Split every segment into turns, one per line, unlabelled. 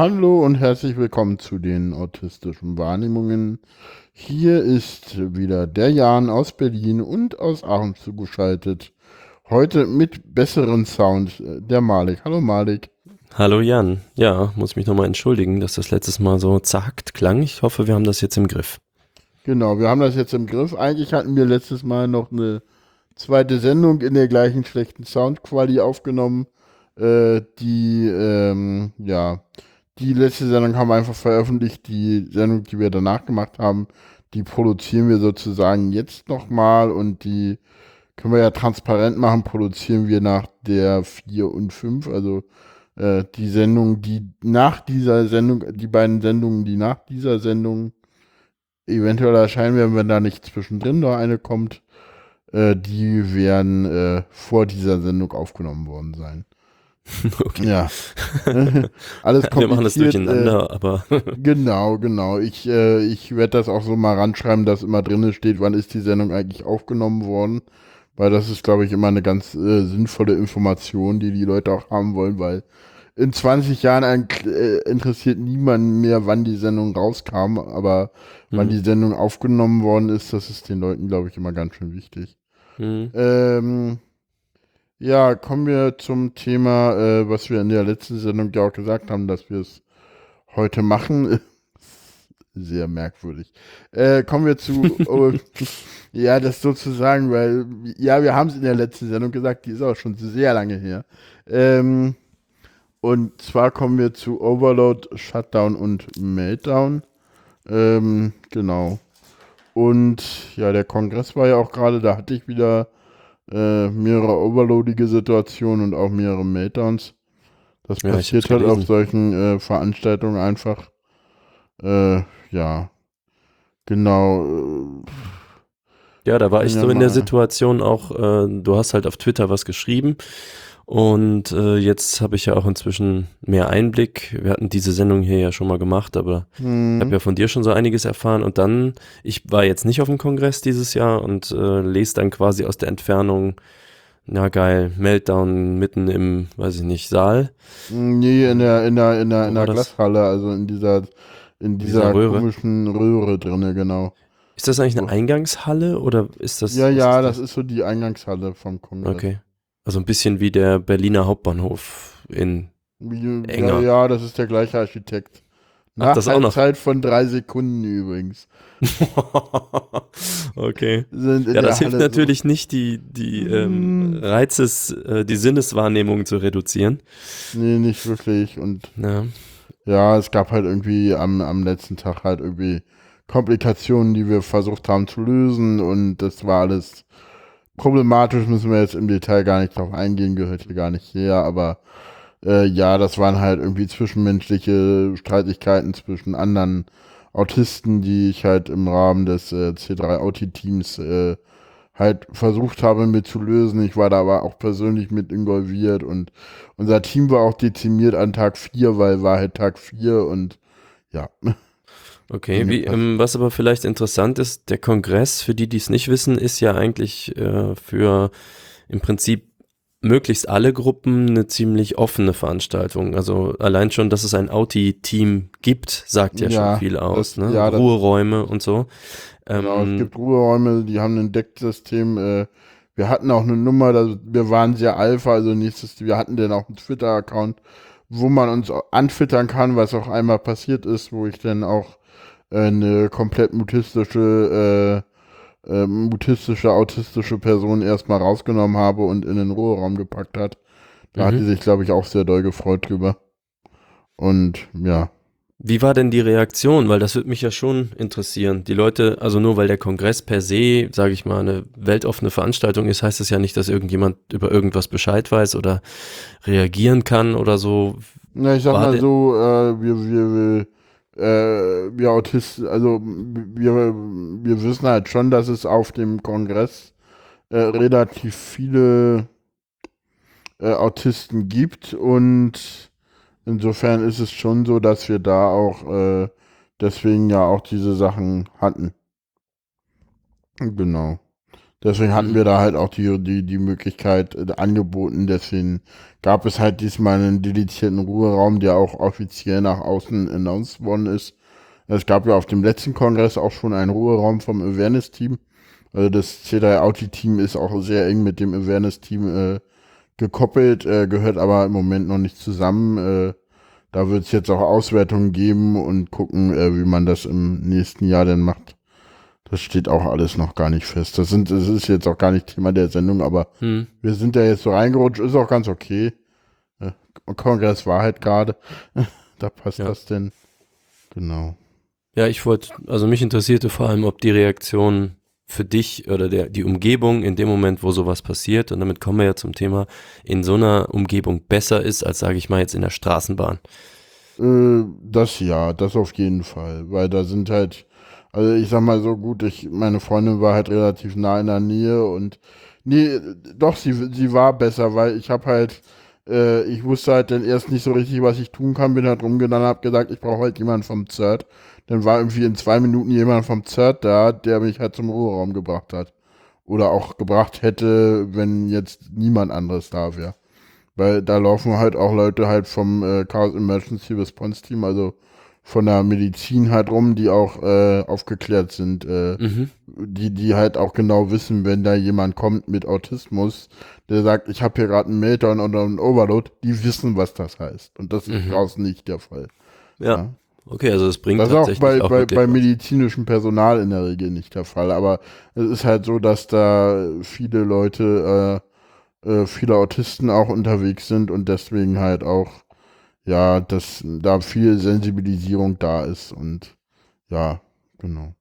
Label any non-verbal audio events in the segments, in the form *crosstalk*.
Hallo und herzlich willkommen zu den autistischen Wahrnehmungen. Hier ist wieder der Jan aus Berlin und aus Aachen zugeschaltet. Heute mit besseren Sound, äh, der Malik. Hallo Malik.
Hallo Jan. Ja, muss mich nochmal entschuldigen, dass das letztes Mal so zerhackt klang. Ich hoffe, wir haben das jetzt im Griff.
Genau, wir haben das jetzt im Griff. Eigentlich hatten wir letztes Mal noch eine zweite Sendung in der gleichen schlechten Soundqualität aufgenommen. Äh, die, ähm, ja, die letzte Sendung haben wir einfach veröffentlicht. Die Sendung, die wir danach gemacht haben, die produzieren wir sozusagen jetzt nochmal und die können wir ja transparent machen, produzieren wir nach der 4 und 5, also äh, die Sendung, die nach dieser Sendung, die beiden Sendungen, die nach dieser Sendung eventuell erscheinen werden, wenn da nicht zwischendrin noch eine kommt, äh, die werden äh, vor dieser Sendung aufgenommen worden sein. *laughs*
Okay.
Ja. *laughs* Alles kompliziert.
Wir machen das durcheinander,
äh,
aber. *laughs*
genau, genau. Ich, äh, ich werde das auch so mal ranschreiben, dass immer drin steht, wann ist die Sendung eigentlich aufgenommen worden. Weil das ist, glaube ich, immer eine ganz äh, sinnvolle Information, die die Leute auch haben wollen, weil in 20 Jahren äh, interessiert niemand mehr, wann die Sendung rauskam, aber mhm. wann die Sendung aufgenommen worden ist, das ist den Leuten, glaube ich, immer ganz schön wichtig. Mhm. Ähm, ja, kommen wir zum Thema, äh, was wir in der letzten Sendung ja auch gesagt haben, dass wir es heute machen. *laughs* Sehr merkwürdig. Äh, kommen wir zu, oh, *laughs* ja, das sozusagen, weil, ja, wir haben es in der letzten Sendung gesagt, die ist auch schon sehr lange her. Ähm, und zwar kommen wir zu Overload, Shutdown und Meltdown. Ähm, genau. Und ja, der Kongress war ja auch gerade, da hatte ich wieder äh, mehrere overloadige Situationen und auch mehrere Meltdowns. Das ja, passiert halt auf solchen äh, Veranstaltungen einfach. Äh, ja, genau. Äh,
ja, da war ich so in der Situation auch, äh, du hast halt auf Twitter was geschrieben und äh, jetzt habe ich ja auch inzwischen mehr Einblick. Wir hatten diese Sendung hier ja schon mal gemacht, aber mhm. ich habe ja von dir schon so einiges erfahren. Und dann, ich war jetzt nicht auf dem Kongress dieses Jahr und äh, lese dann quasi aus der Entfernung, na geil, Meltdown mitten im, weiß ich nicht, Saal.
Nee, in der, in der, in der, in der Glashalle, also in dieser, in dieser, dieser Röhre. komischen Röhre drinne, genau.
Ist das eigentlich eine Eingangshalle oder ist das?
Ja, ja, das? das ist so die Eingangshalle vom Kongress.
Okay. Also ein bisschen wie der Berliner Hauptbahnhof in
enger. Ja, ja, das ist der gleiche Architekt.
Nach das auch noch.
Zeit von drei Sekunden übrigens. *laughs*
okay. Ja, das hilft Halle natürlich so. nicht, die, die ähm, hm. Reizes, äh, die Sinneswahrnehmung zu reduzieren.
Nee, nicht wirklich. Und ja, ja es gab halt irgendwie am, am letzten Tag halt irgendwie Komplikationen, die wir versucht haben zu lösen und das war alles problematisch müssen wir jetzt im Detail gar nicht drauf eingehen, gehört hier gar nicht her, aber äh, ja, das waren halt irgendwie zwischenmenschliche Streitigkeiten zwischen anderen Autisten, die ich halt im Rahmen des äh, C3-Auti-Teams äh, halt versucht habe mit zu lösen. Ich war da aber auch persönlich mit involviert und unser Team war auch dezimiert an Tag 4, weil war halt Tag 4 und ja.
Okay, wie, ähm, was aber vielleicht interessant ist, der Kongress, für die, die es nicht wissen, ist ja eigentlich äh, für im Prinzip möglichst alle Gruppen eine ziemlich offene Veranstaltung. Also allein schon, dass es ein Audi-Team gibt, sagt ja, ja, schon viel aus. Das, ne? Ja, Ruheräume und so.
Genau, ähm, es gibt Ruheräume, die haben ein Decksystem. Äh, wir hatten auch eine Nummer, da, wir waren sehr alpha, also nächstes, wir hatten dann auch einen Twitter-Account, wo man uns antwittern kann, was auch einmal passiert ist, wo ich dann auch eine komplett mutistische, äh, äh, mutistische, autistische Person erstmal rausgenommen habe und in den Ruheraum gepackt hat. Da mhm. hat die sich, glaube ich, auch sehr doll gefreut drüber. Und ja.
Wie war denn die Reaktion? Weil das würde mich ja schon interessieren. Die Leute, also nur weil der Kongress per se, sage ich mal, eine weltoffene Veranstaltung ist, heißt das ja nicht, dass irgendjemand über irgendwas Bescheid weiß oder reagieren kann oder so.
Na, ich sag war mal so, äh, wir, wir, wir äh, wir Autisten, also wir, wir wissen halt schon, dass es auf dem Kongress äh, relativ viele äh, Autisten gibt und insofern ist es schon so, dass wir da auch äh, deswegen ja auch diese Sachen hatten. Genau. Deswegen hatten mhm. wir da halt auch die, die, die Möglichkeit äh, angeboten. Deswegen gab es halt diesmal einen dedizierten Ruheraum, der auch offiziell nach außen announced worden ist. Es gab ja auf dem letzten Kongress auch schon einen Ruheraum vom Awareness-Team. Also das C3 Audi-Team ist auch sehr eng mit dem Awareness-Team äh, gekoppelt, äh, gehört aber im Moment noch nicht zusammen. Äh, da wird es jetzt auch Auswertungen geben und gucken, äh, wie man das im nächsten Jahr denn macht. Das steht auch alles noch gar nicht fest. Das, sind, das ist jetzt auch gar nicht Thema der Sendung, aber hm. wir sind ja jetzt so reingerutscht, ist auch ganz okay. Äh, Kongress war halt gerade. *laughs* da passt ja. das denn. Genau.
Ja, ich wollte, also mich interessierte vor allem, ob die Reaktion für dich oder der, die Umgebung in dem Moment, wo sowas passiert, und damit kommen wir ja zum Thema, in so einer Umgebung besser ist, als sage ich mal jetzt in der Straßenbahn.
Äh, das ja, das auf jeden Fall, weil da sind halt, also ich sag mal so gut, ich, meine Freundin war halt relativ nah in der Nähe und nee, doch, sie, sie war besser, weil ich habe halt, äh, ich wusste halt dann erst nicht so richtig, was ich tun kann, bin halt rumgegangen, hab gesagt, ich brauche halt jemanden vom ZERT dann war irgendwie in zwei Minuten jemand vom ZERT da, der mich halt zum Ruheraum gebracht hat. Oder auch gebracht hätte, wenn jetzt niemand anderes da wäre. Weil da laufen halt auch Leute halt vom äh, Chaos Emergency Response Team, also von der Medizin halt rum, die auch äh, aufgeklärt sind, äh, mhm. die, die halt auch genau wissen, wenn da jemand kommt mit Autismus, der sagt, ich habe hier gerade einen Meltdown oder einen Overload, die wissen, was das heißt. Und das ist mhm. draußen nicht der Fall.
Ja. ja. Okay, also es bringt
das ist auch bei, auch bei, bei medizinischem Personal in der Regel nicht der Fall. Aber es ist halt so, dass da viele Leute, äh, äh, viele Autisten auch unterwegs sind und deswegen halt auch, ja, dass da viel Sensibilisierung da ist und ja, genau.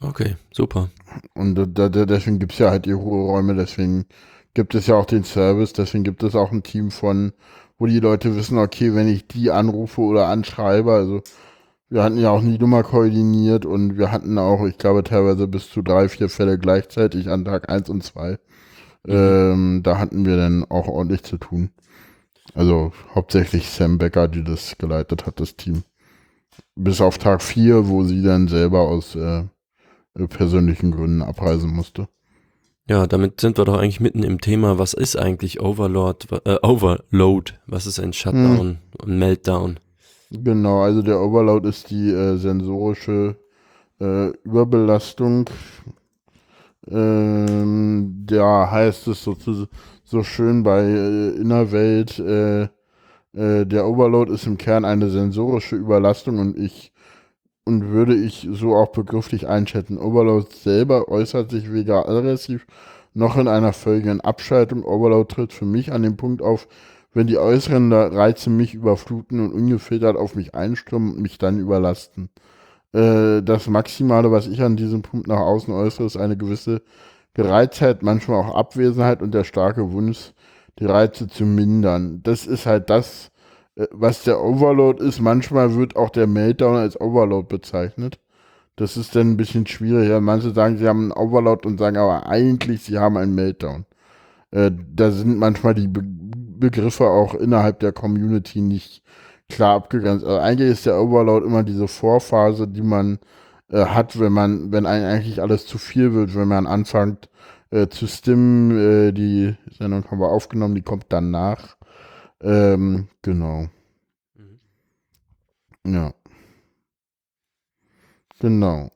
Okay, super.
Und da, da, deswegen gibt es ja halt die Ruheräume, deswegen gibt es ja auch den Service, deswegen gibt es auch ein Team von, wo die Leute wissen, okay, wenn ich die anrufe oder anschreibe, also wir hatten ja auch nie Nummer koordiniert und wir hatten auch, ich glaube, teilweise bis zu drei, vier Fälle gleichzeitig an Tag eins und zwei. Mhm. Ähm, da hatten wir dann auch ordentlich zu tun. Also hauptsächlich Sam Becker, die das geleitet hat, das Team. Bis auf Tag vier, wo sie dann selber aus äh, persönlichen Gründen abreisen musste.
Ja, damit sind wir doch eigentlich mitten im Thema. Was ist eigentlich Overlord, äh, Overload? Was ist ein Shutdown hm. und Meltdown?
Genau, also der Overload ist die äh, sensorische äh, Überbelastung. Ähm, da heißt es so, so schön bei äh, Innerwelt, äh, äh, der Overload ist im Kern eine sensorische Überlastung und ich und würde ich so auch begrifflich einschätzen. Overload selber äußert sich weder aggressiv noch in einer völligen Abschaltung. Overload tritt für mich an dem Punkt auf, wenn die äußeren Reize mich überfluten und ungefiltert auf mich einstürmen und mich dann überlasten. Äh, das Maximale, was ich an diesem Punkt nach außen äußere, ist eine gewisse Gereiztheit, manchmal auch Abwesenheit und der starke Wunsch, die Reize zu mindern. Das ist halt das, äh, was der Overload ist. Manchmal wird auch der Meltdown als Overload bezeichnet. Das ist dann ein bisschen schwieriger. Manche sagen, sie haben einen Overload und sagen aber eigentlich, sie haben einen Meltdown. Äh, da sind manchmal die Be Begriffe auch innerhalb der Community nicht klar abgegrenzt. Also eigentlich ist der Overload immer diese Vorphase, die man äh, hat, wenn man, wenn einem eigentlich alles zu viel wird, wenn man anfängt äh, zu stimmen. Äh, die Sendung haben wir aufgenommen, die kommt danach. Ähm, genau. Mhm. Ja. Genau.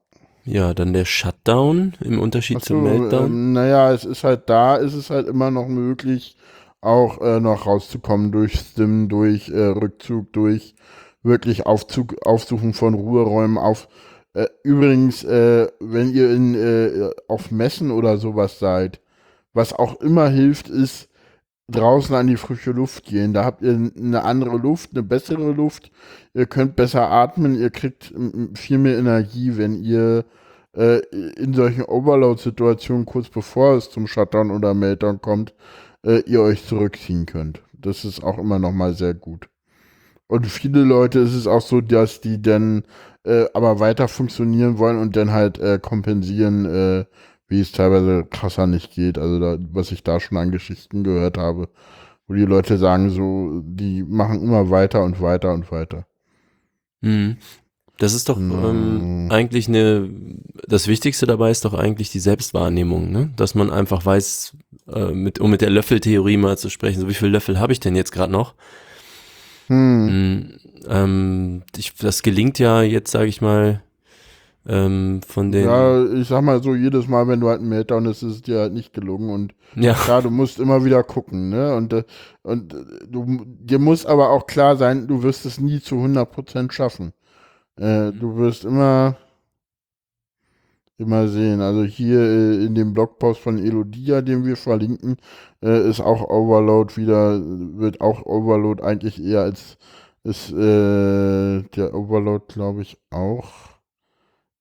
Ja, dann der Shutdown im Unterschied so, zum Meltdown.
Ähm, naja, es ist halt da, ist es halt immer noch möglich, auch äh, noch rauszukommen durch Stim, durch äh, Rückzug, durch wirklich Aufzug, Aufsuchen von Ruheräumen auf. Äh, übrigens, äh, wenn ihr in, äh, auf Messen oder sowas seid, was auch immer hilft, ist draußen an die frische Luft gehen. Da habt ihr eine andere Luft, eine bessere Luft. Ihr könnt besser atmen, ihr kriegt viel mehr Energie, wenn ihr äh, in solchen Overload-Situationen kurz bevor es zum Shutdown oder Meltdown kommt, äh, ihr euch zurückziehen könnt. Das ist auch immer noch mal sehr gut. Und viele Leute ist es auch so, dass die dann äh, aber weiter funktionieren wollen und dann halt äh, kompensieren, äh, wie es teilweise krasser nicht geht. Also da, was ich da schon an Geschichten gehört habe, wo die Leute sagen so, die machen immer weiter und weiter und weiter.
Mhm. Das ist doch ähm, eigentlich eine, das Wichtigste dabei ist doch eigentlich die Selbstwahrnehmung, ne? Dass man einfach weiß, äh, mit, um mit der Löffeltheorie mal zu sprechen, so wie viele Löffel habe ich denn jetzt gerade noch? Hm. hm ähm, ich, das gelingt ja jetzt, sage ich mal, ähm, von den.
Ja, ich sag mal so, jedes Mal, wenn du halt einen Meltdown hast, ist es dir halt nicht gelungen. Und ja. klar, du musst immer wieder gucken, ne? Und, äh, und äh, du, dir muss aber auch klar sein, du wirst es nie zu 100% schaffen. Äh, du wirst immer, immer sehen. Also hier äh, in dem Blogpost von Elodia, den wir verlinken, äh, ist auch Overload wieder, wird auch Overload eigentlich eher als, ist äh, der Overload, glaube ich, auch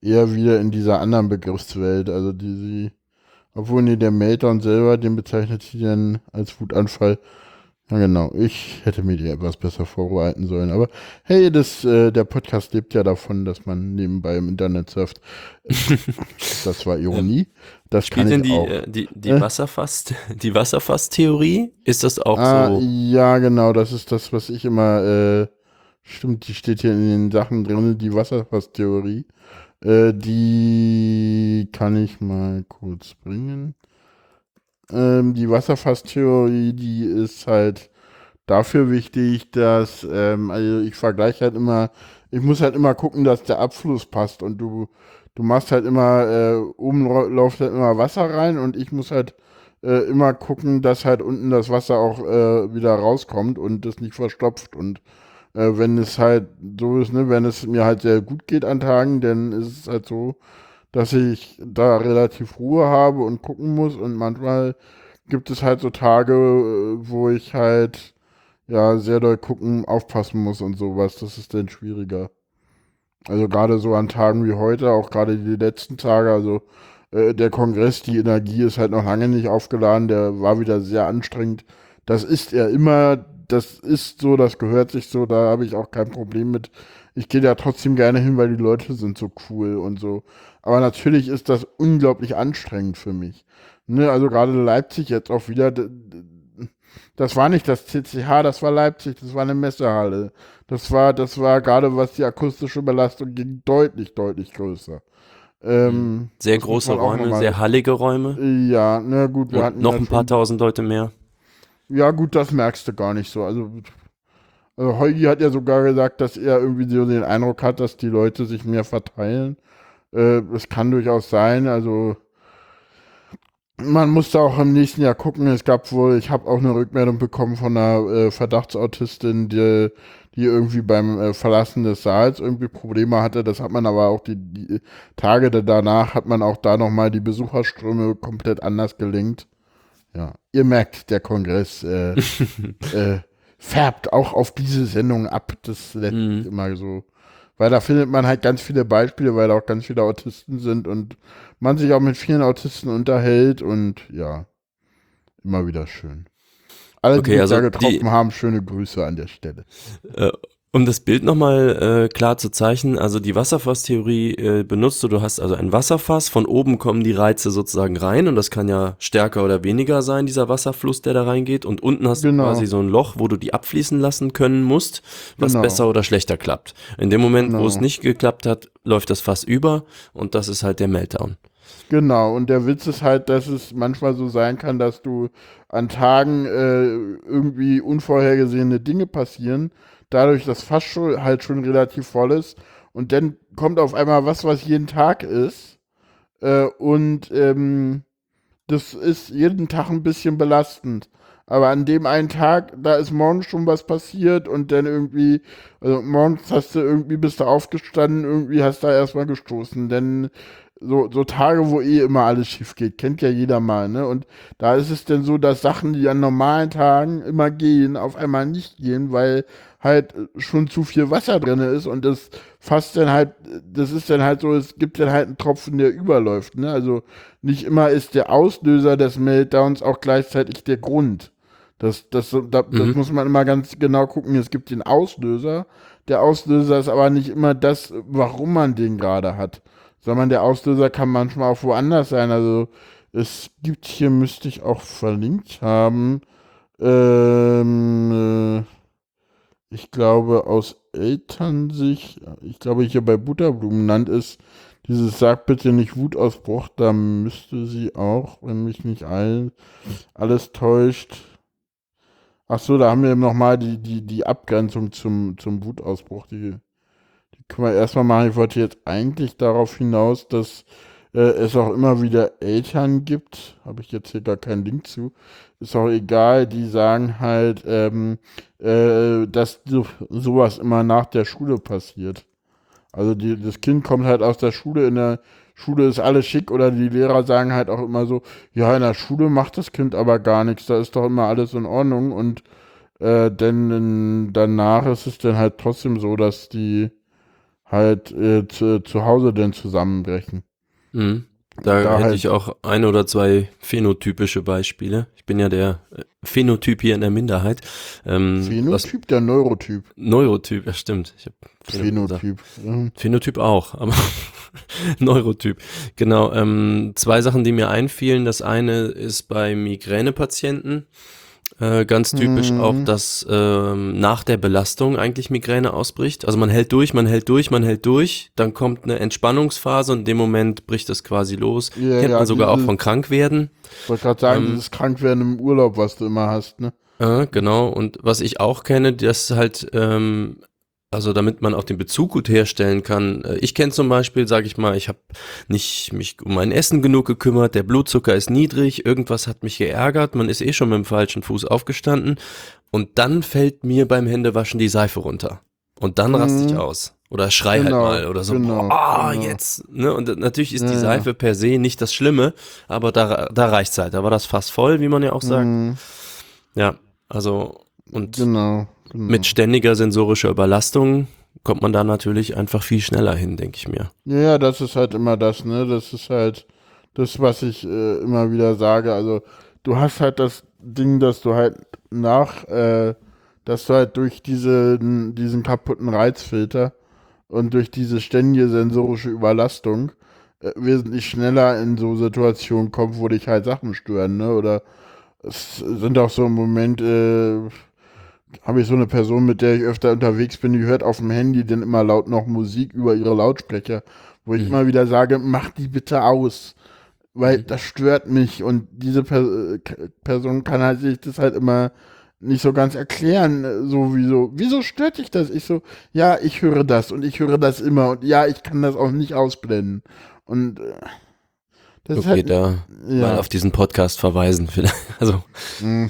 eher wieder in dieser anderen Begriffswelt. Also die, die obwohl nee, der Meltdown selber, den bezeichnet sie dann als Wutanfall. Ja, genau. Ich hätte mir die etwas besser vorbereiten sollen. Aber hey, das, äh, der Podcast lebt ja davon, dass man nebenbei im Internet surft. *laughs* das war Ironie. Das Spielt kann ich
die,
auch.
Äh, die, die, äh? Wasserfass, *laughs* die Wasserfass-Theorie? Ist das auch ah, so?
Ja, genau. Das ist das, was ich immer. Äh, stimmt, die steht hier in den Sachen drin, die Wasserfass-Theorie. Äh, die kann ich mal kurz bringen. Ähm, die Wasserfasstheorie, die ist halt dafür wichtig, dass, ähm, also ich vergleiche halt immer, ich muss halt immer gucken, dass der Abfluss passt und du, du machst halt immer, äh, oben läuft halt immer Wasser rein und ich muss halt äh, immer gucken, dass halt unten das Wasser auch äh, wieder rauskommt und das nicht verstopft und äh, wenn es halt so ist, ne, wenn es mir halt sehr gut geht an Tagen, dann ist es halt so, dass ich da relativ Ruhe habe und gucken muss und manchmal gibt es halt so Tage, äh, wo ich halt ja sehr doll gucken, aufpassen muss und sowas. Das ist dann schwieriger. Also gerade so an Tagen wie heute, auch gerade die letzten Tage, also äh, der Kongress, die Energie ist halt noch lange nicht aufgeladen, der war wieder sehr anstrengend. Das ist er immer, das ist so, das gehört sich so, da habe ich auch kein Problem mit. Ich gehe da trotzdem gerne hin, weil die Leute sind so cool und so. Aber natürlich ist das unglaublich anstrengend für mich. Ne, also gerade Leipzig jetzt auch wieder, das war nicht das CCH, das war Leipzig, das war eine Messehalle. Das war, das war gerade was die akustische Belastung ging, deutlich, deutlich größer.
Ähm, sehr große Räume, sehr hallige Räume.
Ja, na gut,
wir hatten noch ein paar tausend Leute mehr.
Ja, gut, das merkst du gar nicht so. Also, also Heugi hat ja sogar gesagt, dass er irgendwie so den Eindruck hat, dass die Leute sich mehr verteilen. Äh, es kann durchaus sein, also man muss da auch im nächsten Jahr gucken. Es gab wohl, ich habe auch eine Rückmeldung bekommen von einer äh, Verdachtsautistin, die, die irgendwie beim äh, Verlassen des Saals irgendwie Probleme hatte. Das hat man aber auch die, die Tage danach hat man auch da nochmal die Besucherströme komplett anders gelenkt. Ja, ihr merkt, der Kongress äh, *laughs* äh, färbt auch auf diese Sendung ab. Das ist mhm. immer so. Weil da findet man halt ganz viele Beispiele, weil da auch ganz viele Autisten sind und man sich auch mit vielen Autisten unterhält und ja, immer wieder schön. Alle, okay, die also da getroffen die, haben, schöne Grüße an der Stelle.
Äh, um das Bild nochmal äh, klar zu zeichnen, also die Wasserfasstheorie äh, benutzt du, du hast also ein Wasserfass, von oben kommen die Reize sozusagen rein und das kann ja stärker oder weniger sein, dieser Wasserfluss, der da reingeht und unten hast genau. du quasi so ein Loch, wo du die abfließen lassen können musst, was genau. besser oder schlechter klappt. In dem Moment, genau. wo es genau. nicht geklappt hat, läuft das Fass über und das ist halt der Meltdown.
Genau, und der Witz ist halt, dass es manchmal so sein kann, dass du an Tagen äh, irgendwie unvorhergesehene Dinge passieren, dadurch das Fass schon, halt schon relativ voll ist. Und dann kommt auf einmal was, was jeden Tag ist. Äh, und ähm, das ist jeden Tag ein bisschen belastend. Aber an dem einen Tag, da ist morgens schon was passiert und dann irgendwie, also morgens hast du irgendwie, bist du aufgestanden, irgendwie hast du da erstmal gestoßen. Denn so, so Tage, wo eh immer alles schief geht, kennt ja jeder mal, ne? Und da ist es denn so, dass Sachen, die an normalen Tagen immer gehen, auf einmal nicht gehen, weil halt schon zu viel Wasser drin ist und das fast dann halt, das ist dann halt so, es gibt dann halt einen Tropfen, der überläuft, ne? Also nicht immer ist der Auslöser des Meltdowns auch gleichzeitig der Grund. Das, das, das, mhm. das muss man immer ganz genau gucken. Es gibt den Auslöser. Der Auslöser ist aber nicht immer das, warum man den gerade hat sondern der Auslöser kann manchmal auch woanders sein. Also es gibt hier, müsste ich auch verlinkt haben, ähm, ich glaube, aus Elternsicht, ich glaube, hier bei Butterblumenland ist dieses Sag bitte nicht Wutausbruch, da müsste sie auch, wenn mich nicht all, alles täuscht. Ach so, da haben wir nochmal die, die, die Abgrenzung zum, zum Wutausbruch. Die, die können wir erstmal machen. Ich wollte jetzt eigentlich darauf hinaus, dass äh, es auch immer wieder Eltern gibt, habe ich jetzt hier gar keinen Link zu, ist auch egal, die sagen halt, ähm, äh, dass so, sowas immer nach der Schule passiert. Also die, das Kind kommt halt aus der Schule, in der Schule ist alles schick oder die Lehrer sagen halt auch immer so, ja, in der Schule macht das Kind aber gar nichts, da ist doch immer alles in Ordnung und äh, denn danach ist es dann halt trotzdem so, dass die halt äh, zu, zu Hause dann zusammenbrechen.
Mhm. Da, da, hätte halt ich auch ein oder zwei phänotypische Beispiele. Ich bin ja der äh, Phänotyp hier in der Minderheit.
Ähm, Phänotyp, was, der Neurotyp.
Neurotyp, ja stimmt. Phänotyp. Ja. Phänotyp auch, aber *laughs* Neurotyp. Genau. Ähm, zwei Sachen, die mir einfielen. Das eine ist bei Migränepatienten. Äh, ganz typisch mhm. auch, dass ähm, nach der Belastung eigentlich Migräne ausbricht. Also man hält durch, man hält durch, man hält durch, dann kommt eine Entspannungsphase und in dem Moment bricht das quasi los. Ja, Kennt ja, man sogar diese, auch von Krankwerden.
Ich wollte gerade sagen, ähm, dieses Krankwerden im Urlaub, was du immer hast, ne?
Äh, genau, und was ich auch kenne, das halt ähm, also damit man auch den Bezug gut herstellen kann. Äh, ich kenne zum Beispiel, sage ich mal, ich habe nicht mich um mein Essen genug gekümmert, der Blutzucker ist niedrig, irgendwas hat mich geärgert, man ist eh schon mit dem falschen Fuß aufgestanden und dann fällt mir beim Händewaschen die Seife runter. Und dann mhm. raste ich aus. Oder schrei halt genau, halt mal oder so, genau, boah, genau. jetzt. Ne? Und natürlich ist ja, die Seife per se nicht das Schlimme, aber da, da reicht's halt. Da war das fast voll, wie man ja auch sagt. Mhm. Ja, also und genau. Genau. Mit ständiger sensorischer Überlastung kommt man da natürlich einfach viel schneller hin, denke ich mir.
Ja, das ist halt immer das, ne? Das ist halt das, was ich äh, immer wieder sage. Also du hast halt das Ding, dass du halt nach, äh, dass du halt durch diese, diesen kaputten Reizfilter und durch diese ständige sensorische Überlastung äh, wesentlich schneller in so Situationen kommst, wo dich halt Sachen stören, ne? Oder es sind auch so Momente, äh, habe ich so eine Person, mit der ich öfter unterwegs bin, die hört auf dem Handy dann immer laut noch Musik über ihre Lautsprecher, wo ich mhm. immer wieder sage, mach die bitte aus, weil mhm. das stört mich und diese per Person kann halt sich das halt immer nicht so ganz erklären, so wieso, wieso stört dich das? Ich so, ja, ich höre das und ich höre das immer und ja, ich kann das auch nicht ausblenden und äh,
das okay, ist halt, da ja. mal auf diesen Podcast verweisen *laughs* also mhm.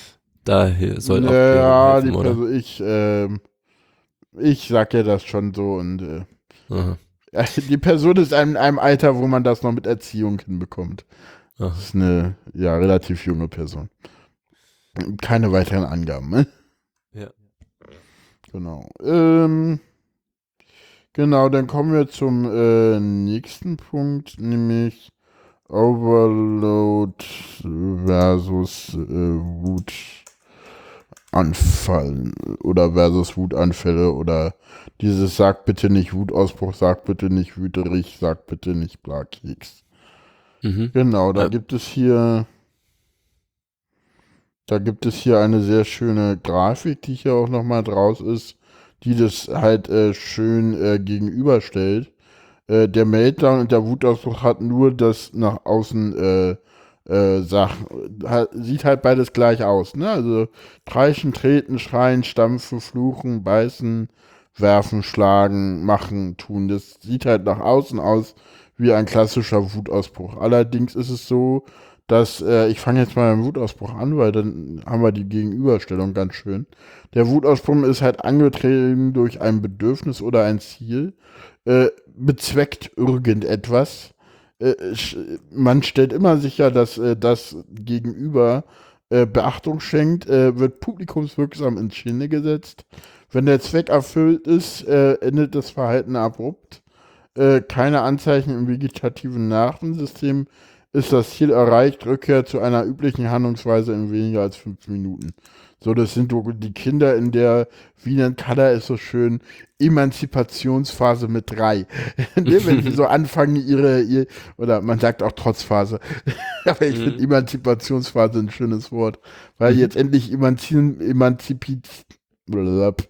Da soll auch
Ja, helfen, die, also ich, äh, ich sag ja das schon so und äh, *laughs* die Person ist in einem Alter, wo man das noch mit Erziehung hinbekommt. Aha. Das ist eine ja relativ junge Person. Keine weiteren Angaben, ne?
Ja.
Genau. Ähm, genau, dann kommen wir zum äh, nächsten Punkt, nämlich Overload versus äh, Wut. Anfall oder versus Wutanfälle oder dieses Sag bitte nicht Wutausbruch, sag bitte nicht wüterig, sag bitte nicht Blakeks. Mhm. Genau, da ja. gibt es hier da gibt es hier eine sehr schöne Grafik, die hier auch nochmal draus ist, die das halt äh, schön äh, gegenüberstellt. Äh, der Meltdown und der Wutausbruch hat nur das nach außen äh, Sachen. Sieht halt beides gleich aus, ne? Also kreischen, treten, schreien, stampfen, fluchen, beißen, werfen, schlagen, machen, tun. Das sieht halt nach außen aus wie ein klassischer Wutausbruch. Allerdings ist es so, dass, äh, ich fange jetzt mal dem Wutausbruch an, weil dann haben wir die Gegenüberstellung ganz schön. Der Wutausbruch ist halt angetrieben durch ein Bedürfnis oder ein Ziel, äh, bezweckt irgendetwas man stellt immer sicher, dass äh, das Gegenüber äh, Beachtung schenkt, äh, wird publikumswirksam ins Schiene gesetzt. Wenn der Zweck erfüllt ist, äh, endet das Verhalten abrupt. Äh, keine Anzeichen im vegetativen Nervensystem ist das Ziel erreicht, Rückkehr zu einer üblichen Handlungsweise in weniger als fünf Minuten. So, das sind die Kinder in der, wie nennt Kader ist so schön, Emanzipationsphase mit drei. *laughs* ne, wenn sie so *laughs* anfangen, ihre, ihr, oder man sagt auch Trotzphase. *laughs* Aber ich mhm. finde Emanzipationsphase ein schönes Wort. Weil mhm. jetzt endlich emanzipieren, emanzipiert,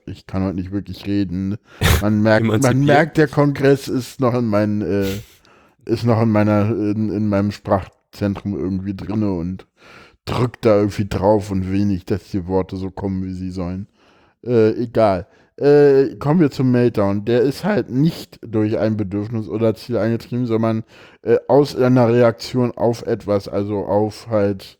ich kann heute nicht wirklich reden. Man merkt, man merkt, der Kongress ist noch in meinen, äh, ist noch in meiner, in, in meinem Sprachzentrum irgendwie drinne und drückt da irgendwie drauf und will nicht, dass die Worte so kommen, wie sie sollen. Äh, egal. Äh, kommen wir zum Meltdown. Der ist halt nicht durch ein Bedürfnis oder Ziel eingetrieben, sondern äh, aus einer Reaktion auf etwas, also auf halt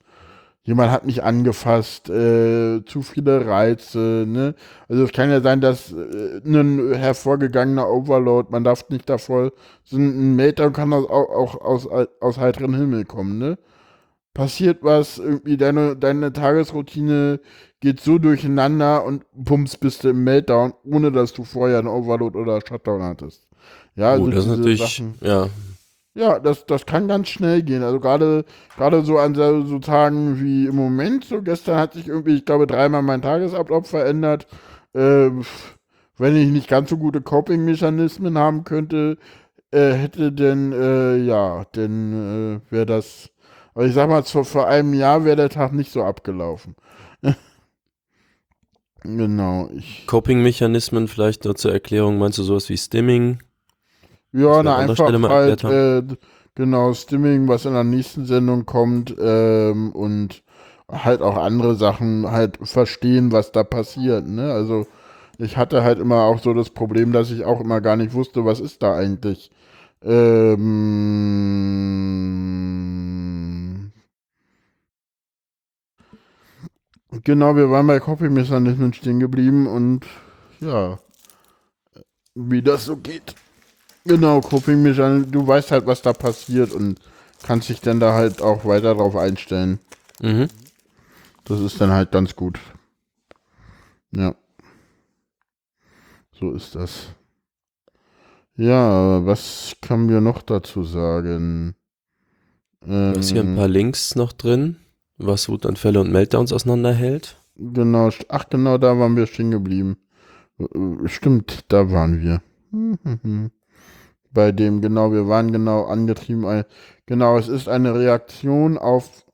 jemand hat mich angefasst, äh, zu viele Reize, ne? Also es kann ja sein, dass äh, ein hervorgegangener Overload, man darf nicht davor, so ein Meltdown kann auch, auch aus, aus heiterem Himmel kommen, ne? Passiert was, irgendwie deine, deine Tagesroutine geht so durcheinander und bums bist du im Meltdown, ohne dass du vorher einen Overload oder Shutdown hattest. Ja,
also oh, das ist natürlich, Sachen, ja.
Ja, das, das kann ganz schnell gehen. Also gerade gerade so an so, so Tagen wie im Moment, so gestern hat sich irgendwie, ich glaube, dreimal mein Tagesablauf verändert. Äh, wenn ich nicht ganz so gute Coping-Mechanismen haben könnte, äh, hätte denn, äh, ja, denn äh, wäre das, aber ich sag mal, vor, vor einem Jahr wäre der Tag nicht so abgelaufen. *laughs* Genau.
Coping-Mechanismen vielleicht nur zur Erklärung, meinst du sowas wie Stimming?
Ja, na, einfach halt, äh, genau, Stimming, was in der nächsten Sendung kommt ähm, und halt auch andere Sachen halt verstehen, was da passiert, ne? Also ich hatte halt immer auch so das Problem, dass ich auch immer gar nicht wusste, was ist da eigentlich. Ähm, Genau, wir waren bei Copy-Mechanismen stehen geblieben und ja, wie das so geht. Genau, Coping-Mechanismen, du weißt halt, was da passiert und kannst dich dann da halt auch weiter drauf einstellen. Mhm. Das ist dann halt ganz gut. Ja. So ist das. Ja, was können wir noch dazu sagen?
Ähm, du hast hier ein paar Links noch drin was Wutanfälle und Meltdowns auseinanderhält.
Genau, ach genau, da waren wir stehen geblieben. Stimmt, da waren wir. *laughs* Bei dem, genau, wir waren genau angetrieben. Genau, es ist eine Reaktion auf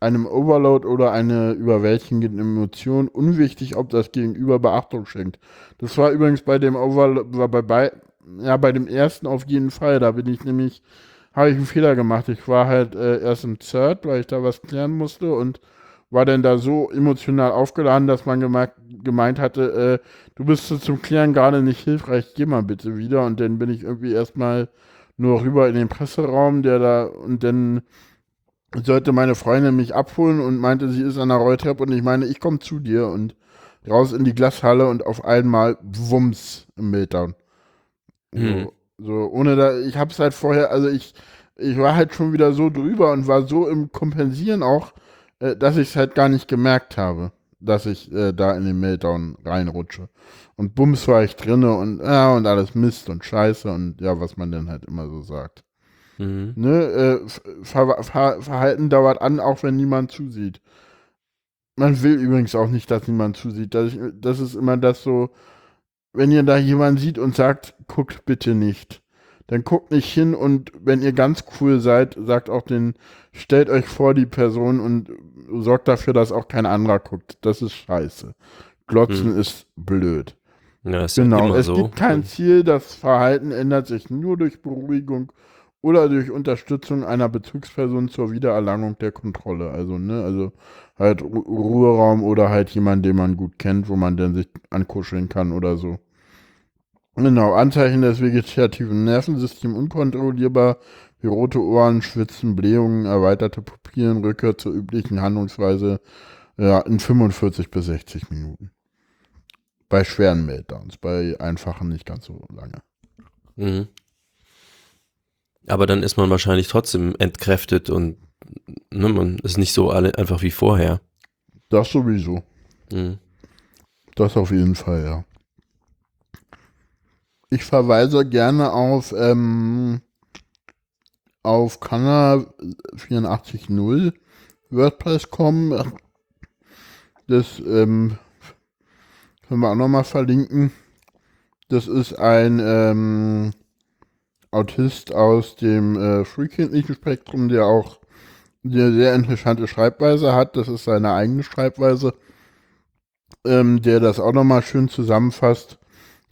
einem Overload oder eine überwältigende Emotion. Unwichtig, ob das Gegenüber Beachtung schenkt. Das war übrigens bei dem Overload, war bei, bei, ja, bei dem ersten auf jeden Fall. Da bin ich nämlich habe ich einen Fehler gemacht. Ich war halt äh, erst im Third, weil ich da was klären musste und war dann da so emotional aufgeladen, dass man gemeint, hatte, äh, du bist zum Klären gerade nicht hilfreich, geh mal bitte wieder. Und dann bin ich irgendwie erstmal nur rüber in den Presseraum, der da, und dann sollte meine Freundin mich abholen und meinte, sie ist an der Rolltreppe und ich meine, ich komme zu dir und raus in die Glashalle und auf einmal Wumms im Meltdown. Hm. So, so, ohne da, ich hab's halt vorher, also ich, ich war halt schon wieder so drüber und war so im Kompensieren auch, äh, dass ich es halt gar nicht gemerkt habe, dass ich äh, da in den Meltdown reinrutsche. Und bums war ich drinne und ja, und alles Mist und Scheiße und ja, was man denn halt immer so sagt. Mhm. Ne, äh, Ver Ver Verhalten dauert an, auch wenn niemand zusieht. Man will übrigens auch nicht, dass niemand zusieht. Das, das ist immer das so, wenn ihr da jemanden sieht und sagt, guckt bitte nicht, dann guckt nicht hin und wenn ihr ganz cool seid, sagt auch den, stellt euch vor die Person und sorgt dafür, dass auch kein anderer guckt. Das ist scheiße. Glotzen hm. ist blöd. Ja, ist genau, es so. gibt kein Ziel, das Verhalten ändert sich nur durch Beruhigung oder durch Unterstützung einer Bezugsperson zur Wiedererlangung der Kontrolle. Also, ne, also halt Ruheraum oder halt jemand, den man gut kennt, wo man dann sich ankuscheln kann oder so. Genau, Anzeichen des vegetativen Nervensystems unkontrollierbar, wie rote Ohren, Schwitzen, Blähungen, erweiterte Pupillen, Rückkehr zur üblichen Handlungsweise ja, in 45 bis 60 Minuten. Bei schweren Meltdowns, bei einfachen nicht ganz so lange. Mhm.
Aber dann ist man wahrscheinlich trotzdem entkräftet und ne, man ist nicht so alle, einfach wie vorher.
Das sowieso. Mhm. Das auf jeden Fall, ja. Ich verweise gerne auf, ähm, auf Kanal 84.0 WordPress.com. Das ähm, können wir auch nochmal verlinken. Das ist ein ähm, Autist aus dem äh, frühkindlichen Spektrum, der auch eine sehr interessante Schreibweise hat. Das ist seine eigene Schreibweise. ähm, der das auch nochmal schön zusammenfasst.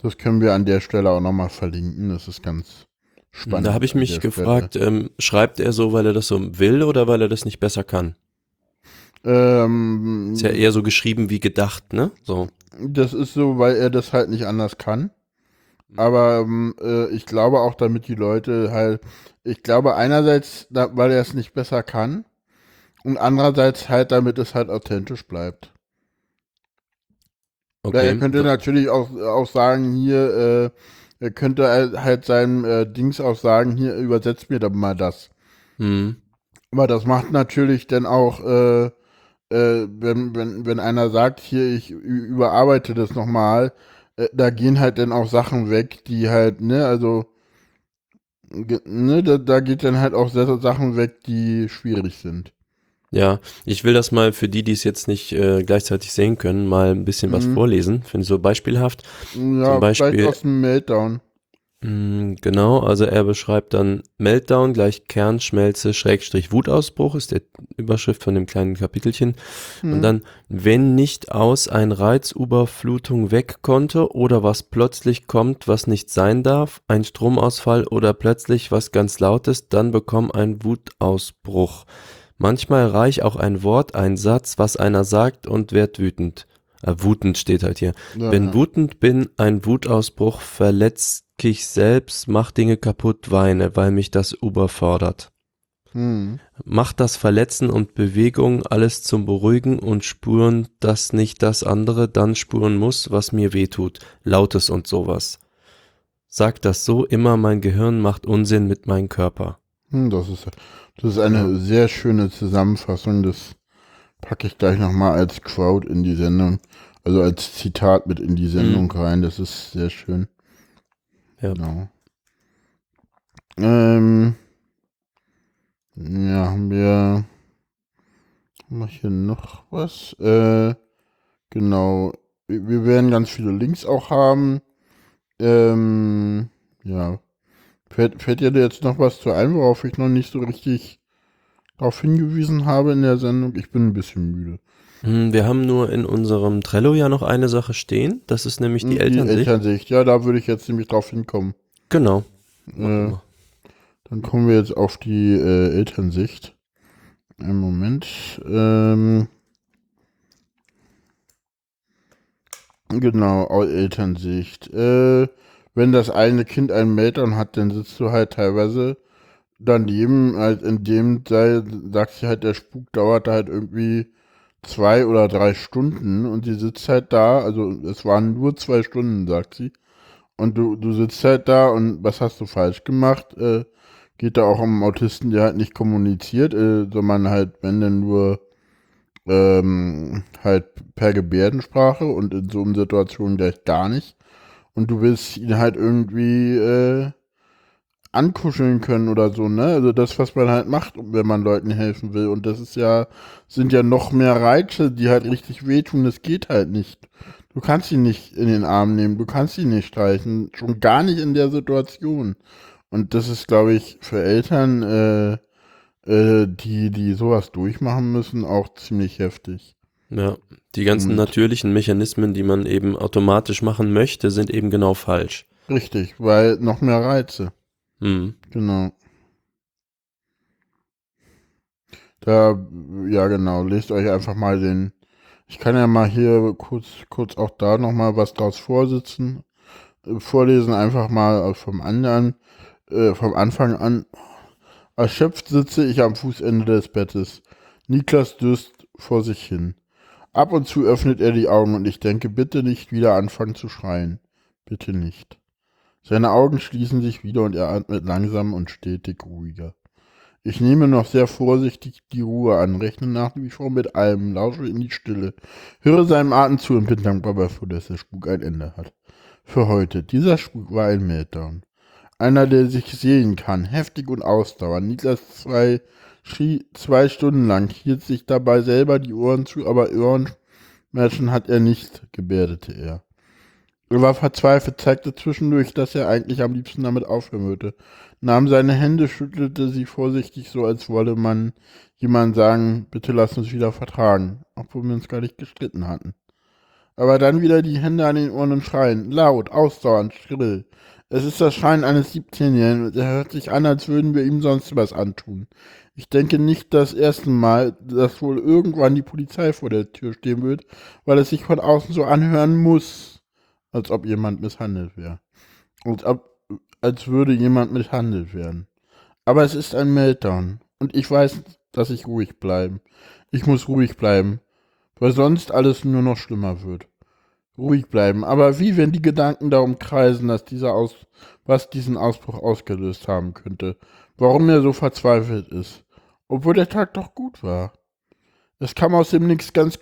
Das können wir an der Stelle auch nochmal verlinken. Das ist ganz spannend.
Da habe ich mich gefragt, ähm, schreibt er so, weil er das so will oder weil er das nicht besser kann?
Ähm,
ist ja eher so geschrieben wie gedacht, ne? So.
Das ist so, weil er das halt nicht anders kann. Aber ähm, äh, ich glaube auch, damit die Leute halt, ich glaube einerseits, da, weil er es nicht besser kann und andererseits halt, damit es halt authentisch bleibt. Okay. Ja, er könnte natürlich auch, auch sagen, hier, äh, er könnte halt seinem äh, Dings auch sagen, hier, übersetzt mir doch mal das. Mhm. Aber das macht natürlich dann auch, äh, äh, wenn, wenn, wenn einer sagt, hier, ich überarbeite das nochmal, äh, da gehen halt dann auch Sachen weg, die halt, ne, also, ne, da, da geht dann halt auch Sachen weg, die schwierig sind.
Ja, ich will das mal für die, die es jetzt nicht äh, gleichzeitig sehen können, mal ein bisschen was mhm. vorlesen. Finde ich so beispielhaft.
Ja, Zum Beispiel, aus dem Meltdown.
Mm, genau, also er beschreibt dann Meltdown gleich Kernschmelze Schrägstrich Wutausbruch ist der Überschrift von dem kleinen Kapitelchen. Mhm. Und dann, wenn nicht aus ein Reizüberflutung weg konnte oder was plötzlich kommt, was nicht sein darf, ein Stromausfall oder plötzlich was ganz lautes, dann bekomm ein Wutausbruch. Manchmal reich auch ein Wort, ein Satz, was einer sagt und werd wütend. Äh, wutend steht halt hier. Ja, Wenn ja. wutend bin, ein Wutausbruch verletzt ich selbst, mach Dinge kaputt, weine, weil mich das überfordert. Hm. Mach das Verletzen und Bewegung alles zum Beruhigen und spüren, dass nicht das andere dann spüren muss, was mir wehtut, Lautes und sowas. Sag das so immer, mein Gehirn macht Unsinn mit meinem Körper.
Hm, das ist, das ist eine sehr schöne Zusammenfassung. Das packe ich gleich nochmal als Quote in die Sendung, also als Zitat mit in die Sendung hm. rein. Das ist sehr schön. Ja. Genau. Ähm, ja, haben wir, haben wir hier noch was? Äh, genau. Wir, wir werden ganz viele Links auch haben. Ähm, ja. Fällt, fällt dir jetzt noch was zu ein, worauf ich noch nicht so richtig darauf hingewiesen habe in der Sendung? Ich bin ein bisschen müde.
Hm, wir haben nur in unserem Trello ja noch eine Sache stehen. Das ist nämlich die, die Elternsicht.
Elternsicht, ja, da würde ich jetzt nämlich drauf hinkommen.
Genau.
Äh, dann kommen wir jetzt auf die äh, Elternsicht. Einen Moment. Ähm, genau, Elternsicht. Äh, wenn das eine Kind einen Meltdown hat, dann sitzt du halt teilweise daneben, halt in dem Teil, sagt sie halt, der Spuk dauert halt irgendwie zwei oder drei Stunden und sie sitzt halt da, also es waren nur zwei Stunden, sagt sie. Und du, du sitzt halt da und was hast du falsch gemacht? Äh, geht da auch um Autisten, der halt nicht kommuniziert, äh, sondern halt, wenn denn nur ähm, halt per Gebärdensprache und in so einer Situation gleich gar nicht. Und du willst ihn halt irgendwie äh, ankuscheln können oder so, ne? Also das, was man halt macht, wenn man Leuten helfen will. Und das ist ja, sind ja noch mehr Reize, die halt richtig wehtun. Das geht halt nicht. Du kannst ihn nicht in den Arm nehmen, du kannst ihn nicht streichen, schon gar nicht in der Situation. Und das ist, glaube ich, für Eltern, äh, äh, die, die sowas durchmachen müssen, auch ziemlich heftig.
Ja, die ganzen Und natürlichen Mechanismen, die man eben automatisch machen möchte, sind eben genau falsch.
Richtig, weil noch mehr Reize. Mhm. Genau. Da, ja genau, lest euch einfach mal den. Ich kann ja mal hier kurz, kurz auch da nochmal was draus vorsitzen, äh, vorlesen, einfach mal vom anderen, äh, vom Anfang an. Erschöpft sitze ich am Fußende des Bettes. Niklas dürst vor sich hin. Ab und zu öffnet er die Augen und ich denke, bitte nicht wieder anfangen zu schreien. Bitte nicht. Seine Augen schließen sich wieder und er atmet langsam und stetig ruhiger. Ich nehme noch sehr vorsichtig die Ruhe an, rechne nach wie vor mit allem, lausche in die Stille, höre seinem Atem zu und bin dankbar dafür, dass der Spuk ein Ende hat. Für heute. Dieser Spuk war ein Meltdown. Einer, der sich sehen kann, heftig und ausdauernd. Niklas zwei, schrie zwei Stunden lang, hielt sich dabei selber die Ohren zu, aber Ohrenschmerzen hat er nicht, gebärdete er. Er war verzweifelt, zeigte zwischendurch, dass er eigentlich am liebsten damit aufhören würde, nahm seine Hände, schüttelte sie vorsichtig, so als wolle man jemand sagen, bitte lass uns wieder vertragen, obwohl wir uns gar nicht gestritten hatten. Aber dann wieder die Hände an den Ohren und schreien, laut, ausdauernd, schrill. Es ist das Schreien eines 17-Jährigen und er hört sich an, als würden wir ihm sonst was antun. Ich denke nicht das erste Mal, dass wohl irgendwann die Polizei vor der Tür stehen wird, weil es sich von außen so anhören muss, als ob jemand misshandelt wäre. Als, ob, als würde jemand misshandelt werden. Aber es ist ein Meltdown und ich weiß, dass ich ruhig bleiben. Ich muss ruhig bleiben, weil sonst alles nur noch schlimmer wird. Ruhig bleiben, aber wie wenn die Gedanken darum kreisen, dass dieser Aus, was diesen Ausbruch ausgelöst haben könnte, warum er so verzweifelt ist, obwohl der Tag doch gut war. Es kam aus dem Nix ganz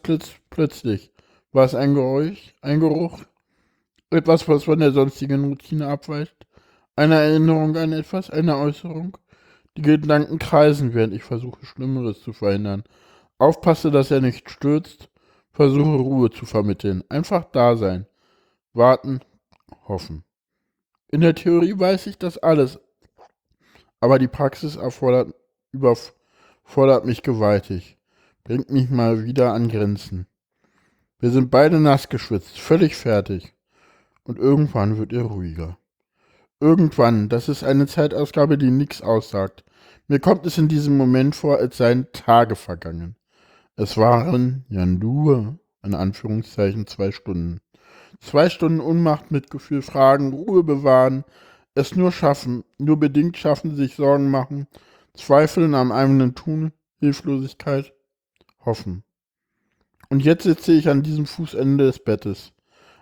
plötzlich. War es ein Geräusch, ein Geruch, etwas, was von der sonstigen Routine abweicht, eine Erinnerung an etwas, eine Äußerung? Die Gedanken kreisen, während ich versuche, Schlimmeres zu verhindern. Aufpasse, dass er nicht stürzt, versuche Ruhe zu vermitteln. Einfach da sein. Warten, hoffen. In der Theorie weiß ich das alles, aber die Praxis erfordert, überfordert mich gewaltig, bringt mich mal wieder an Grenzen. Wir sind beide nass geschwitzt, völlig fertig. Und irgendwann wird er ruhiger. Irgendwann, das ist eine Zeitausgabe, die nichts aussagt. Mir kommt es in diesem Moment vor, als seien Tage vergangen. Es waren ja nur, in Anführungszeichen, zwei Stunden. Zwei Stunden Unmacht, Mitgefühl, Fragen, Ruhe bewahren, es nur schaffen, nur bedingt schaffen, sich Sorgen machen, zweifeln am eigenen Tun, Hilflosigkeit, hoffen. Und jetzt sitze ich an diesem Fußende des Bettes,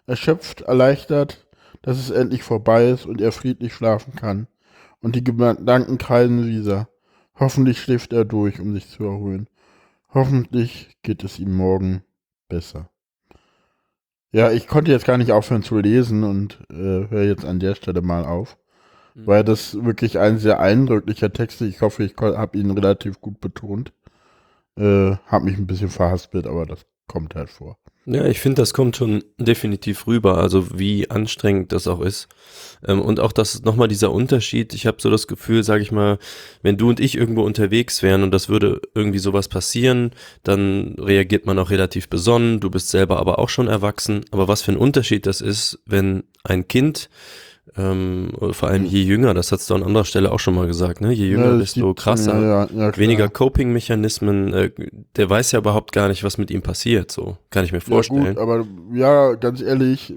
erschöpft, erleichtert, dass es endlich vorbei ist und er friedlich schlafen kann. Und die Gedanken kreisen wieder. Hoffentlich schläft er durch, um sich zu erholen. Hoffentlich geht es ihm morgen besser. Ja, ich konnte jetzt gar nicht aufhören zu lesen und äh, höre jetzt an der Stelle mal auf, mhm. weil das wirklich ein sehr eindrücklicher Text ist. Ich hoffe, ich habe ihn relativ gut betont. Äh, habe mich ein bisschen verhaspelt, aber das kommt halt vor.
Ja, ich finde, das kommt schon definitiv rüber, also wie anstrengend das auch ist. Ähm, und auch das nochmal dieser Unterschied. Ich habe so das Gefühl, sage ich mal, wenn du und ich irgendwo unterwegs wären und das würde irgendwie sowas passieren, dann reagiert man auch relativ besonnen. Du bist selber aber auch schon erwachsen. Aber was für ein Unterschied das ist, wenn ein Kind ähm, vor allem je jünger, das hast du an anderer Stelle auch schon mal gesagt, ne? Je jünger, ja, desto krasser. Ja, ja, weniger Coping-Mechanismen. Äh, der weiß ja überhaupt gar nicht, was mit ihm passiert, so kann ich mir vorstellen. Ja, gut,
aber ja, ganz ehrlich,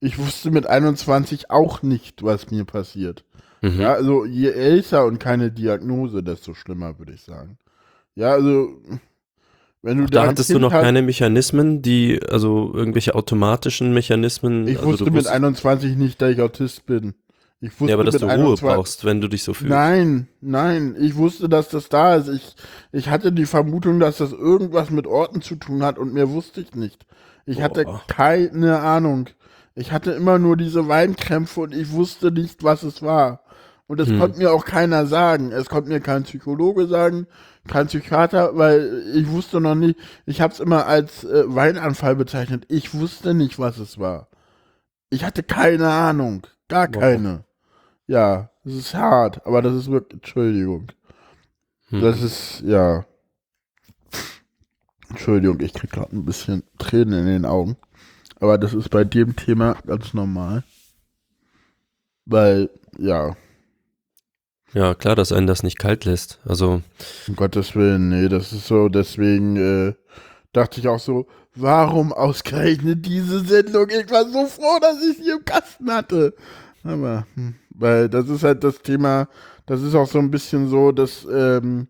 ich wusste mit 21 auch nicht, was mir passiert. Mhm. Ja, also je älter und keine Diagnose, desto schlimmer, würde ich sagen. Ja, also
wenn du da hattest kind du noch keine Mechanismen, die, also irgendwelche automatischen Mechanismen.
Ich
also
wusste mit 21 nicht, dass ich Autist bin. Ich
wusste ja, aber dass du 21, Ruhe brauchst, wenn du dich so fühlst.
Nein, nein, ich wusste, dass das da ist. Ich, ich hatte die Vermutung, dass das irgendwas mit Orten zu tun hat und mehr wusste ich nicht. Ich Boah. hatte keine Ahnung. Ich hatte immer nur diese Weinkrämpfe und ich wusste nicht, was es war. Und das hm. konnte mir auch keiner sagen. Es konnte mir kein Psychologe sagen, kein Psychiater, weil ich wusste noch nicht, ich habe es immer als äh, Weinanfall bezeichnet. Ich wusste nicht, was es war. Ich hatte keine Ahnung, gar keine. Ja, das ist hart, aber das ist wirklich, Entschuldigung. Hm. Das ist, ja. Entschuldigung, ich krieg gerade ein bisschen Tränen in den Augen. Aber das ist bei dem Thema ganz normal. Weil, ja,
ja, klar, dass einen das nicht kalt lässt. Also.
Um Gottes Willen, nee, das ist so, deswegen äh, dachte ich auch so, warum ausgerechnet diese Sendung? Ich war so froh, dass ich sie im Kasten hatte. Aber, hm, weil das ist halt das Thema, das ist auch so ein bisschen so, dass, ähm,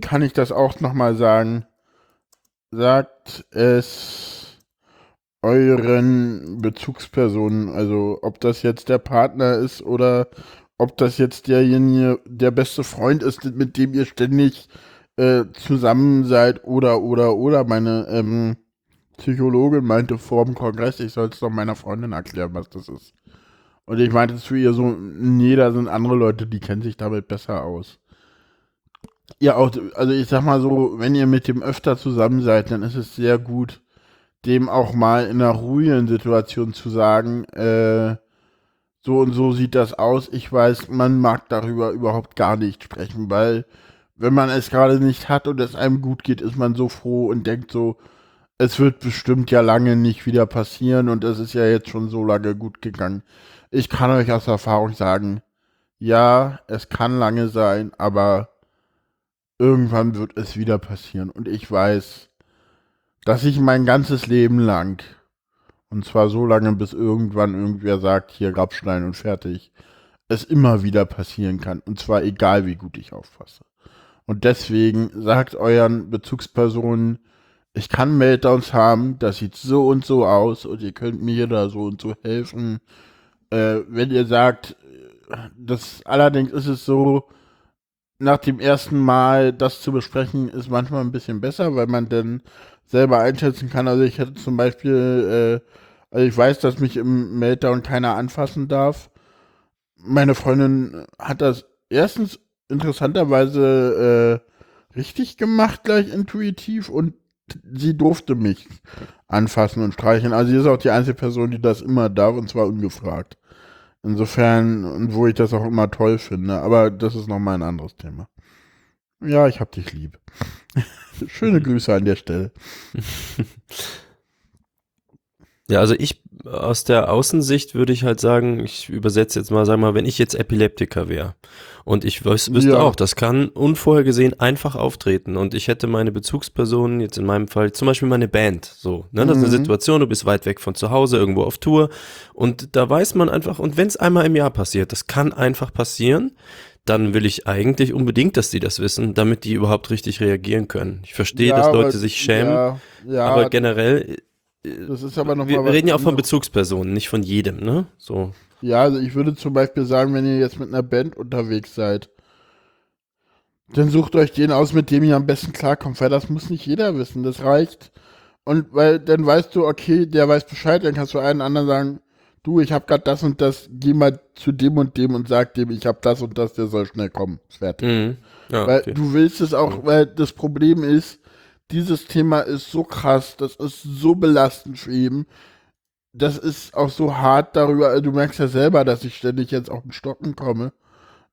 kann ich das auch nochmal sagen, sagt es euren Bezugspersonen, also ob das jetzt der Partner ist oder ob das jetzt derjenige, der beste Freund ist, mit dem ihr ständig äh, zusammen seid oder, oder, oder. Meine ähm, Psychologin meinte vor dem Kongress, ich soll es doch meiner Freundin erklären, was das ist. Und ich meinte zu ihr so, nee, da sind andere Leute, die kennen sich damit besser aus. Ja, auch, also ich sag mal so, wenn ihr mit dem öfter zusammen seid, dann ist es sehr gut, dem auch mal in einer ruhigen Situation zu sagen, äh, so und so sieht das aus. Ich weiß, man mag darüber überhaupt gar nicht sprechen, weil wenn man es gerade nicht hat und es einem gut geht, ist man so froh und denkt so, es wird bestimmt ja lange nicht wieder passieren und es ist ja jetzt schon so lange gut gegangen. Ich kann euch aus Erfahrung sagen, ja, es kann lange sein, aber irgendwann wird es wieder passieren. Und ich weiß, dass ich mein ganzes Leben lang, und zwar so lange, bis irgendwann irgendwer sagt, hier Grabstein und fertig, es immer wieder passieren kann. Und zwar egal, wie gut ich auffasse. Und deswegen sagt euren Bezugspersonen, ich kann Meltdowns haben, das sieht so und so aus und ihr könnt mir da so und so helfen. Äh, wenn ihr sagt, das allerdings ist es so, nach dem ersten Mal das zu besprechen, ist manchmal ein bisschen besser, weil man dann selber einschätzen kann. Also ich hätte zum Beispiel, äh, also ich weiß, dass mich im Meltdown keiner anfassen darf. Meine Freundin hat das erstens interessanterweise äh, richtig gemacht, gleich intuitiv und sie durfte mich anfassen und streicheln. Also sie ist auch die einzige Person, die das immer darf und zwar ungefragt. Insofern, und wo ich das auch immer toll finde, aber das ist nochmal ein anderes Thema. Ja, ich hab dich lieb. *laughs* Schöne Grüße an der Stelle. *laughs*
Ja, also ich aus der Außensicht würde ich halt sagen, ich übersetze jetzt mal, sag mal, wenn ich jetzt Epileptiker wäre und ich wüs wüsste ja. auch, das kann unvorhergesehen einfach auftreten und ich hätte meine Bezugspersonen, jetzt in meinem Fall zum Beispiel meine Band, so, ne, das mhm. ist eine mhm. Situation, du bist weit weg von zu Hause, irgendwo auf Tour und da weiß man einfach, und wenn es einmal im Jahr passiert, das kann einfach passieren, dann will ich eigentlich unbedingt, dass die das wissen, damit die überhaupt richtig reagieren können. Ich verstehe, ja, dass Leute aber, sich schämen, ja, ja, aber generell
das ist aber noch
Wir reden ja auch von Bezugspersonen, nicht von jedem, ne? So.
Ja, also ich würde zum Beispiel sagen, wenn ihr jetzt mit einer Band unterwegs seid, dann sucht euch den aus, mit dem ihr am besten klarkommt, weil das muss nicht jeder wissen, das reicht. Und weil dann weißt du, okay, der weiß Bescheid, dann kannst du einen anderen sagen, du, ich hab grad das und das, geh mal zu dem und dem und sag dem, ich hab das und das, der soll schnell kommen. Fertig. Mhm. Ja, weil okay. du willst es auch, weil das Problem ist, dieses Thema ist so krass, das ist so belastend für ihn. Das ist auch so hart darüber, du merkst ja selber, dass ich ständig jetzt auf den Stocken komme.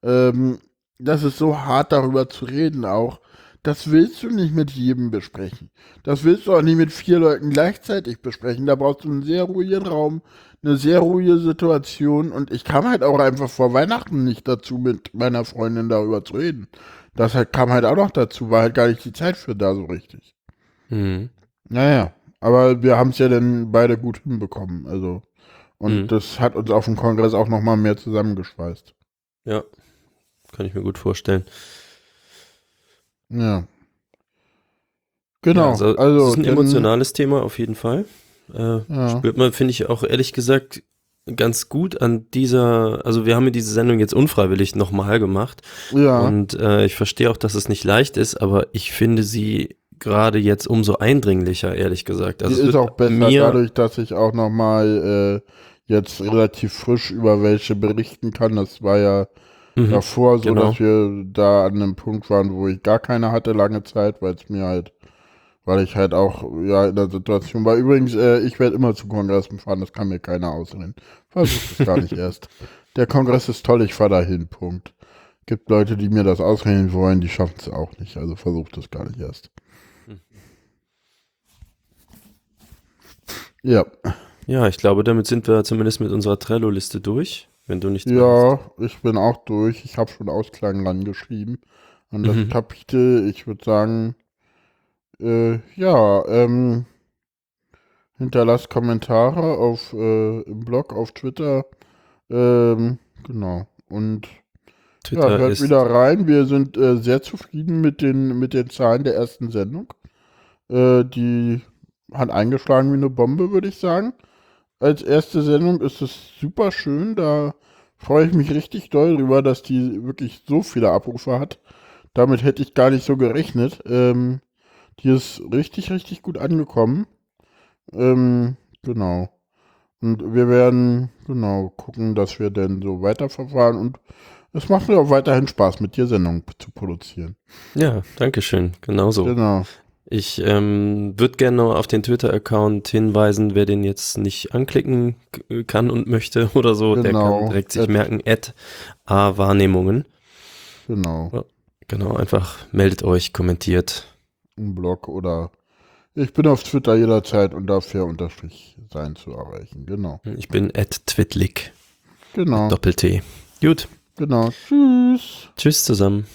Ähm, das ist so hart darüber zu reden auch. Das willst du nicht mit jedem besprechen. Das willst du auch nicht mit vier Leuten gleichzeitig besprechen. Da brauchst du einen sehr ruhigen Raum, eine sehr ruhige Situation und ich kam halt auch einfach vor Weihnachten nicht dazu, mit meiner Freundin darüber zu reden. Das halt kam halt auch noch dazu, war halt gar nicht die Zeit für da so richtig. Mhm. Naja, aber wir haben es ja dann beide gut hinbekommen, also. Und mhm. das hat uns auf dem Kongress auch nochmal mehr zusammengeschweißt.
Ja, kann ich mir gut vorstellen.
Ja. Genau. Ja,
also, also, das ist ein emotionales Thema auf jeden Fall. Äh, ja. Spürt man, finde ich auch ehrlich gesagt, ganz gut an dieser, also wir haben ja diese Sendung jetzt unfreiwillig nochmal gemacht. Ja. Und äh, ich verstehe auch, dass es nicht leicht ist, aber ich finde sie gerade jetzt umso eindringlicher, ehrlich gesagt.
Also die ist auch besser dadurch, dass ich auch nochmal äh, jetzt relativ frisch über welche berichten kann. Das war ja mhm, davor so, genau. dass wir da an einem Punkt waren, wo ich gar keine hatte lange Zeit, weil es mir halt weil ich halt auch ja in der Situation war. Übrigens, äh, ich werde immer zu Kongressen fahren, das kann mir keiner ausreden. Versucht es gar nicht *laughs* erst. Der Kongress ist toll, ich fahre dahin, Punkt. Gibt Leute, die mir das ausreden wollen, die schaffen es auch nicht, also versucht es gar nicht erst. Hm.
Ja. Ja, ich glaube, damit sind wir zumindest mit unserer Trello-Liste durch, wenn du nicht.
Ja, hast. ich bin auch durch. Ich habe schon Ausklang rangeschrieben an das mhm. Kapitel. Ich würde sagen, äh, ja, ähm, hinterlasst Kommentare auf, äh, im Blog, auf Twitter. Ähm, genau. Und Twitter ja, hört wieder rein. Wir sind äh, sehr zufrieden mit den, mit den Zahlen der ersten Sendung. Äh, die hat eingeschlagen wie eine Bombe, würde ich sagen. Als erste Sendung ist es super schön. Da freue ich mich richtig doll drüber, dass die wirklich so viele Abrufe hat. Damit hätte ich gar nicht so gerechnet. Ähm, die ist richtig, richtig gut angekommen. Ähm, genau. Und wir werden, genau, gucken, dass wir denn so weiterverfahren. Und es macht mir auch weiterhin Spaß, mit dir Sendungen zu produzieren.
Ja, danke schön. Genauso. Genau. Ich ähm, würde gerne auf den Twitter-Account hinweisen, wer den jetzt nicht anklicken kann und möchte *laughs* oder so, genau. der kann direkt sich Ad merken, Ad A Wahrnehmungen.
Genau.
Genau, einfach meldet euch, kommentiert
einen Blog oder Ich bin auf Twitter jederzeit unter fair unterstrich sein zu erreichen. Genau.
Ich bin at twitlik.
Genau.
Doppel-T. Gut.
Genau. Tschüss.
Tschüss zusammen.